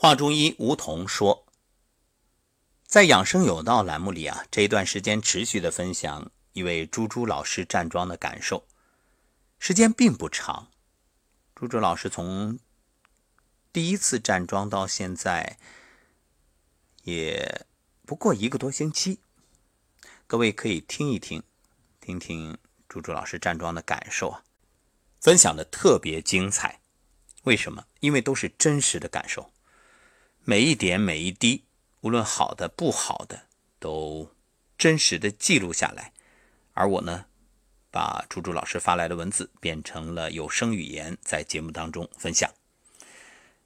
话中医吴桐说，在养生有道栏目里啊，这一段时间持续的分享一位猪猪老师站桩的感受，时间并不长。猪猪老师从第一次站桩到现在，也不过一个多星期。各位可以听一听，听听猪猪老师站桩的感受啊，分享的特别精彩。为什么？因为都是真实的感受。每一点每一滴，无论好的不好的，都真实的记录下来。而我呢，把猪猪老师发来的文字变成了有声语言，在节目当中分享。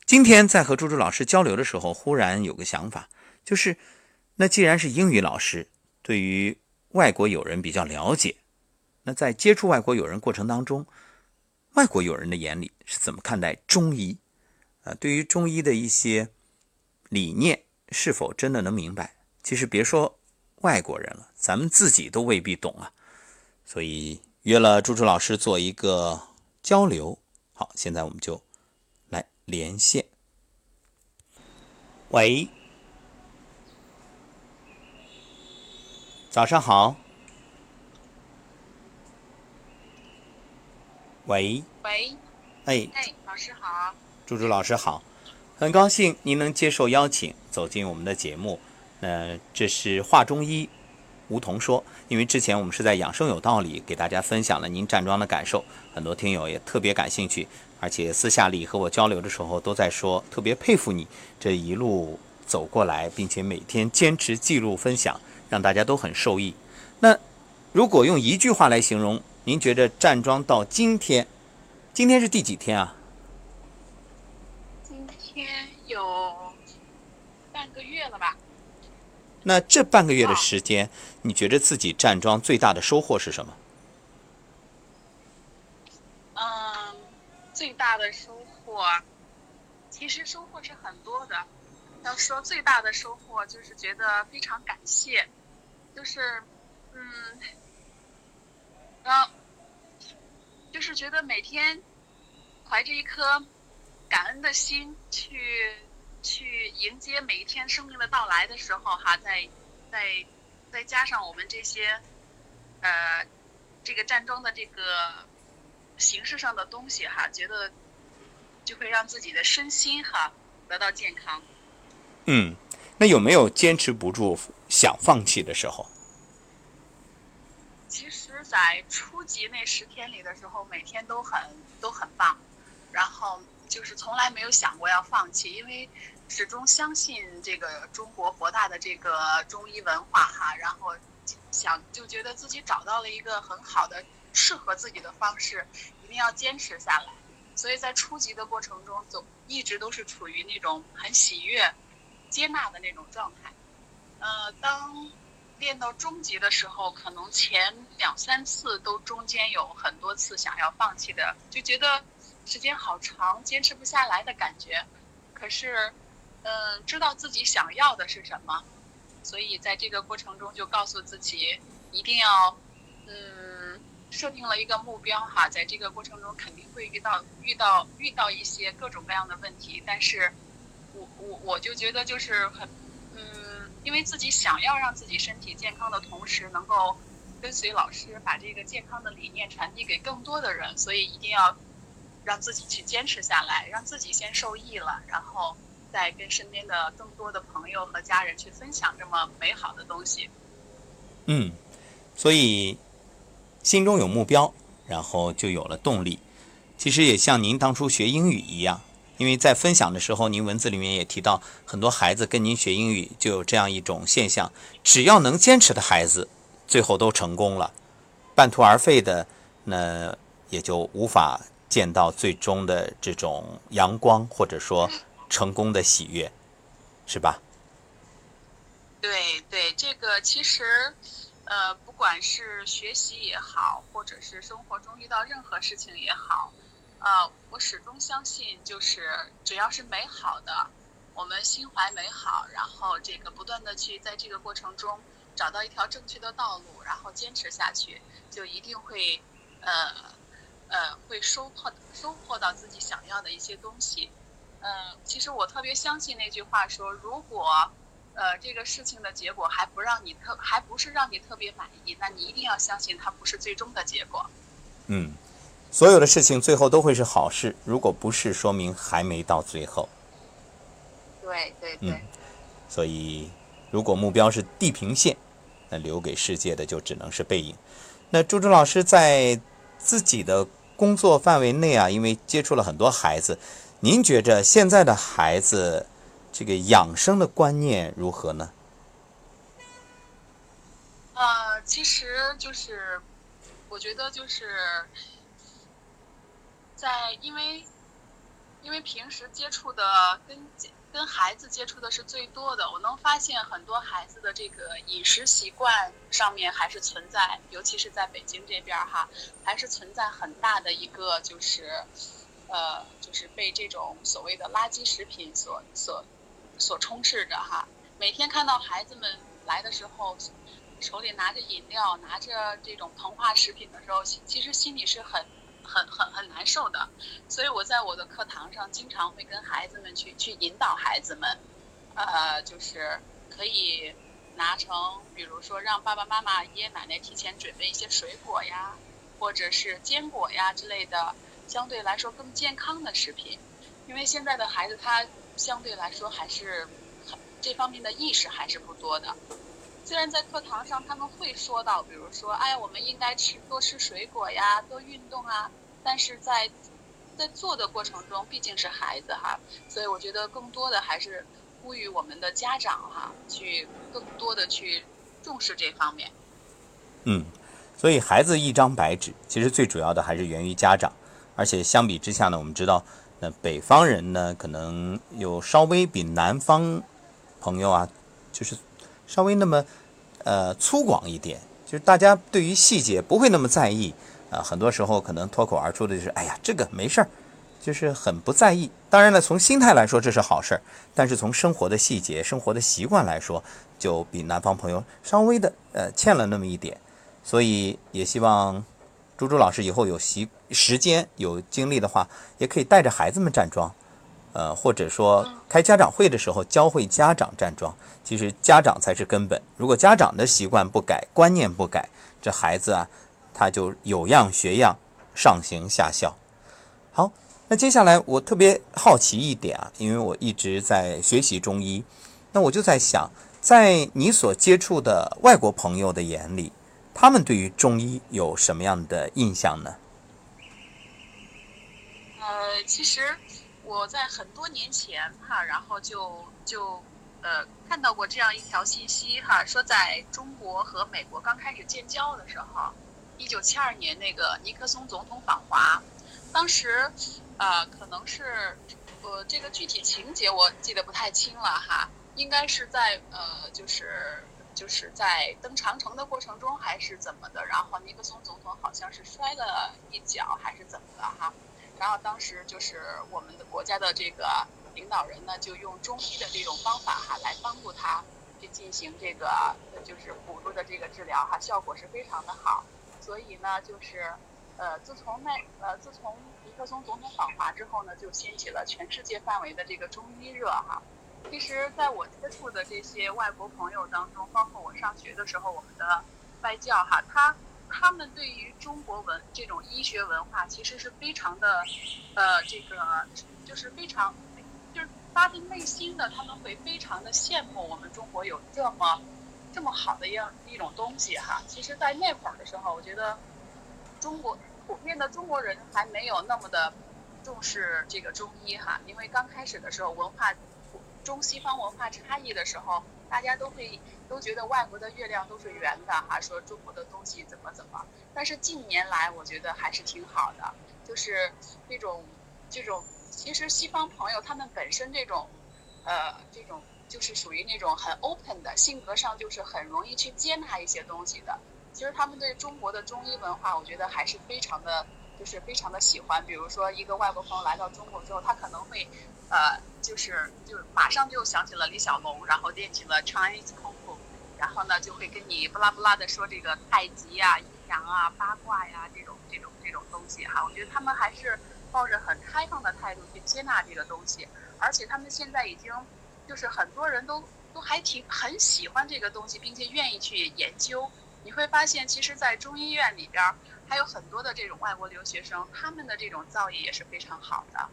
今天在和猪猪老师交流的时候，忽然有个想法，就是那既然是英语老师，对于外国友人比较了解，那在接触外国友人过程当中，外国友人的眼里是怎么看待中医？啊，对于中医的一些。理念是否真的能明白？其实别说外国人了，咱们自己都未必懂啊。所以约了朱朱老师做一个交流。好，现在我们就来连线。喂，早上好。喂。喂。哎。哎，老师好。朱朱老师好。很高兴您能接受邀请走进我们的节目。那这是话中医，梧桐说。因为之前我们是在养生有道里给大家分享了您站桩的感受，很多听友也特别感兴趣，而且私下里和我交流的时候都在说特别佩服你这一路走过来，并且每天坚持记录分享，让大家都很受益。那如果用一句话来形容，您觉得站桩到今天，今天是第几天啊？天有半个月了吧？那这半个月的时间，你觉得自己站桩最大的收获是什么？嗯，最大的收获，其实收获是很多的。要说最大的收获，就是觉得非常感谢，就是嗯，然后就是觉得每天怀着一颗。感恩的心去去迎接每一天生命的到来的时候，哈，再再再加上我们这些呃这个站桩的这个形式上的东西，哈，觉得就会让自己的身心哈得到健康。嗯，那有没有坚持不住想放弃的时候？其实，在初级那十天里的时候，每天都很都很棒，然后。就是从来没有想过要放弃，因为始终相信这个中国博大的这个中医文化哈，然后想就觉得自己找到了一个很好的适合自己的方式，一定要坚持下来。所以在初级的过程中，总一直都是处于那种很喜悦、接纳的那种状态。呃，当练到中级的时候，可能前两三次都中间有很多次想要放弃的，就觉得。时间好长，坚持不下来的感觉。可是，嗯，知道自己想要的是什么，所以在这个过程中就告诉自己，一定要，嗯，设定了一个目标哈。在这个过程中肯定会遇到遇到遇到一些各种各样的问题，但是，我我我就觉得就是很，嗯，因为自己想要让自己身体健康的同时，能够跟随老师把这个健康的理念传递给更多的人，所以一定要。让自己去坚持下来，让自己先受益了，然后再跟身边的更多的朋友和家人去分享这么美好的东西。嗯，所以心中有目标，然后就有了动力。其实也像您当初学英语一样，因为在分享的时候，您文字里面也提到，很多孩子跟您学英语就有这样一种现象：只要能坚持的孩子，最后都成功了；半途而废的，那也就无法。见到最终的这种阳光，或者说成功的喜悦，是吧？对对，这个其实，呃，不管是学习也好，或者是生活中遇到任何事情也好，呃，我始终相信，就是只要是美好的，我们心怀美好，然后这个不断的去在这个过程中找到一条正确的道路，然后坚持下去，就一定会，呃。呃，会收获收获到自己想要的一些东西，嗯，其实我特别相信那句话说，如果，呃，这个事情的结果还不让你特，还不是让你特别满意，那你一定要相信它不是最终的结果。嗯，所有的事情最后都会是好事，如果不是，说明还没到最后。对对对。嗯，所以如果目标是地平线，那留给世界的就只能是背影。那朱朱老师在自己的工作范围内啊，因为接触了很多孩子。您觉着现在的孩子，这个养生的观念如何呢？呃，其实就是，我觉得就是在因为因为平时接触的跟跟孩子接触的是最多的，我能发现很多孩子的这个饮食习惯上面还是存在，尤其是在北京这边哈，还是存在很大的一个就是。呃，就是被这种所谓的垃圾食品所所所充斥着哈。每天看到孩子们来的时候，手里拿着饮料、拿着这种膨化食品的时候，其实心里是很很很很难受的。所以我在我的课堂上经常会跟孩子们去去引导孩子们，呃，就是可以拿成，比如说让爸爸妈妈、爷爷奶奶提前准备一些水果呀，或者是坚果呀之类的。相对来说更健康的食品，因为现在的孩子他相对来说还是这方面的意识还是不多的。虽然在课堂上他们会说到，比如说，哎，我们应该吃多吃水果呀，多运动啊，但是在在做的过程中毕竟是孩子哈，所以我觉得更多的还是呼吁我们的家长哈，去更多的去重视这方面。嗯，所以孩子一张白纸，其实最主要的还是源于家长。而且相比之下呢，我们知道，那北方人呢，可能有稍微比南方朋友啊，就是稍微那么呃粗犷一点，就是大家对于细节不会那么在意啊，很多时候可能脱口而出的就是“哎呀，这个没事儿”，就是很不在意。当然了，从心态来说这是好事儿，但是从生活的细节、生活的习惯来说，就比南方朋友稍微的呃欠了那么一点，所以也希望。朱朱老师以后有习时间有精力的话，也可以带着孩子们站桩，呃，或者说开家长会的时候教会家长站桩。其实家长才是根本，如果家长的习惯不改，观念不改，这孩子啊，他就有样学样，上行下效。好，那接下来我特别好奇一点啊，因为我一直在学习中医，那我就在想，在你所接触的外国朋友的眼里。他们对于中医有什么样的印象呢？呃，其实我在很多年前哈，然后就就呃看到过这样一条信息哈，说在中国和美国刚开始建交的时候，一九七二年那个尼克松总统访华，当时呃可能是呃这个具体情节我记得不太清了哈，应该是在呃就是。就是在登长城的过程中还是怎么的，然后尼克松总统好像是摔了一跤还是怎么的哈，然后当时就是我们的国家的这个领导人呢，就用中医的这种方法哈来帮助他去进行这个就是辅助的这个治疗哈，效果是非常的好，所以呢就是呃自从那呃自从尼克松总统访华之后呢，就掀起了全世界范围的这个中医热哈。其实，在我接触的这些外国朋友当中，包括我上学的时候，我们的外教哈，他他们对于中国文这种医学文化，其实是非常的，呃，这个就是非常，就是发自内心的，他们会非常的羡慕我们中国有这么这么好的一样一种东西哈。其实，在那会儿的时候，我觉得中国普遍的中国人还没有那么的重视这个中医哈，因为刚开始的时候文化。中西方文化差异的时候，大家都会都觉得外国的月亮都是圆的哈，说中国的东西怎么怎么。但是近年来，我觉得还是挺好的，就是这种这种，其实西方朋友他们本身这种，呃，这种就是属于那种很 open 的性格上，就是很容易去接纳一些东西的。其实他们对中国的中医文化，我觉得还是非常的。就是非常的喜欢，比如说一个外国朋友来到中国之后，他可能会，呃，就是就马上就想起了李小龙，然后练起了 Chinese Kung Fu，然后呢就会跟你不拉不拉的说这个太极呀、阴阳啊、八卦呀这种这种这种东西哈。我觉得他们还是抱着很开放的态度去接纳这个东西，而且他们现在已经就是很多人都都还挺很喜欢这个东西，并且愿意去研究。你会发现，其实，在中医院里边儿还有很多的这种外国留学生，他们的这种造诣也是非常好的。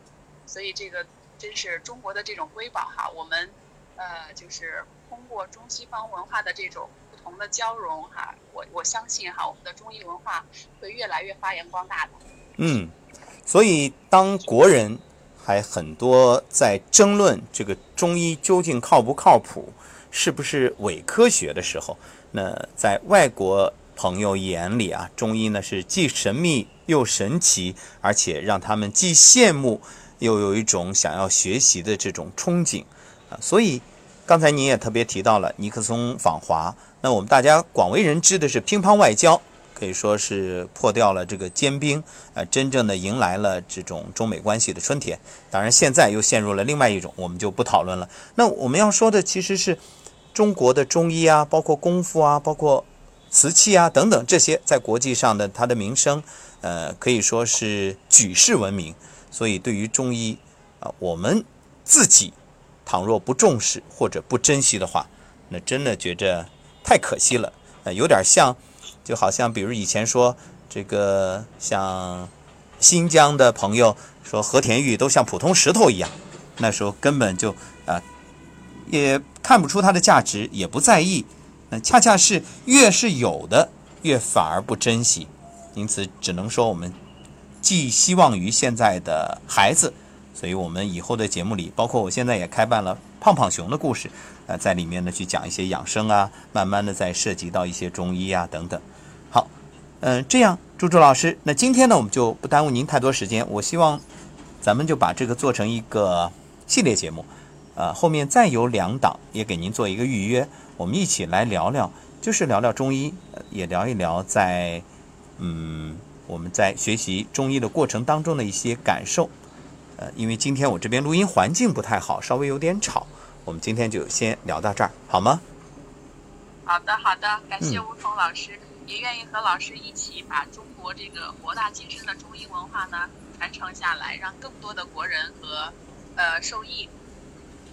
所以，这个真是中国的这种瑰宝哈。我们呃，就是通过中西方文化的这种不同的交融哈，我我相信哈，我们的中医文化会越来越发扬光大的。嗯，所以当国人还很多在争论这个中医究竟靠不靠谱，是不是伪科学的时候。那在外国朋友眼里啊，中医呢是既神秘又神奇，而且让他们既羡慕又有一种想要学习的这种憧憬啊。所以刚才您也特别提到了尼克松访华，那我们大家广为人知的是乒乓外交，可以说是破掉了这个坚冰，呃，真正的迎来了这种中美关系的春天。当然，现在又陷入了另外一种，我们就不讨论了。那我们要说的其实是。中国的中医啊，包括功夫啊，包括瓷器啊等等这些，在国际上的它的名声，呃，可以说是举世闻名。所以对于中医啊，我们自己倘若不重视或者不珍惜的话，那真的觉着太可惜了。呃，有点像，就好像比如以前说这个像新疆的朋友说和田玉都像普通石头一样，那时候根本就啊。也看不出它的价值，也不在意。那恰恰是越是有的，越反而不珍惜。因此，只能说我们寄希望于现在的孩子。所以，我们以后的节目里，包括我现在也开办了胖胖熊的故事，呃，在里面呢去讲一些养生啊，慢慢的再涉及到一些中医啊等等。好，嗯，这样，朱朱老师，那今天呢，我们就不耽误您太多时间。我希望咱们就把这个做成一个系列节目。呃，后面再有两档也给您做一个预约，我们一起来聊聊，就是聊聊中医，也聊一聊在，嗯，我们在学习中医的过程当中的一些感受。呃，因为今天我这边录音环境不太好，稍微有点吵，我们今天就先聊到这儿，好吗？好的，好的，感谢吴桐老师，也愿意和老师一起把中国这个博大精深的中医文化呢传承下来，让更多的国人和呃受益。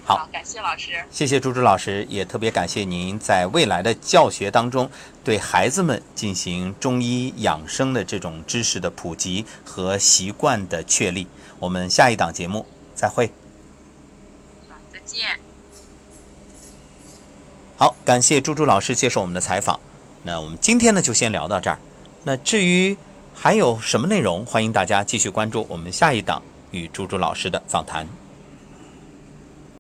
好，感谢老师。谢谢朱朱老师，也特别感谢您在未来的教学当中对孩子们进行中医养生的这种知识的普及和习惯的确立。我们下一档节目再会。再见。好，感谢朱朱老师接受我们的采访。那我们今天呢就先聊到这儿。那至于还有什么内容，欢迎大家继续关注我们下一档与朱朱老师的访谈。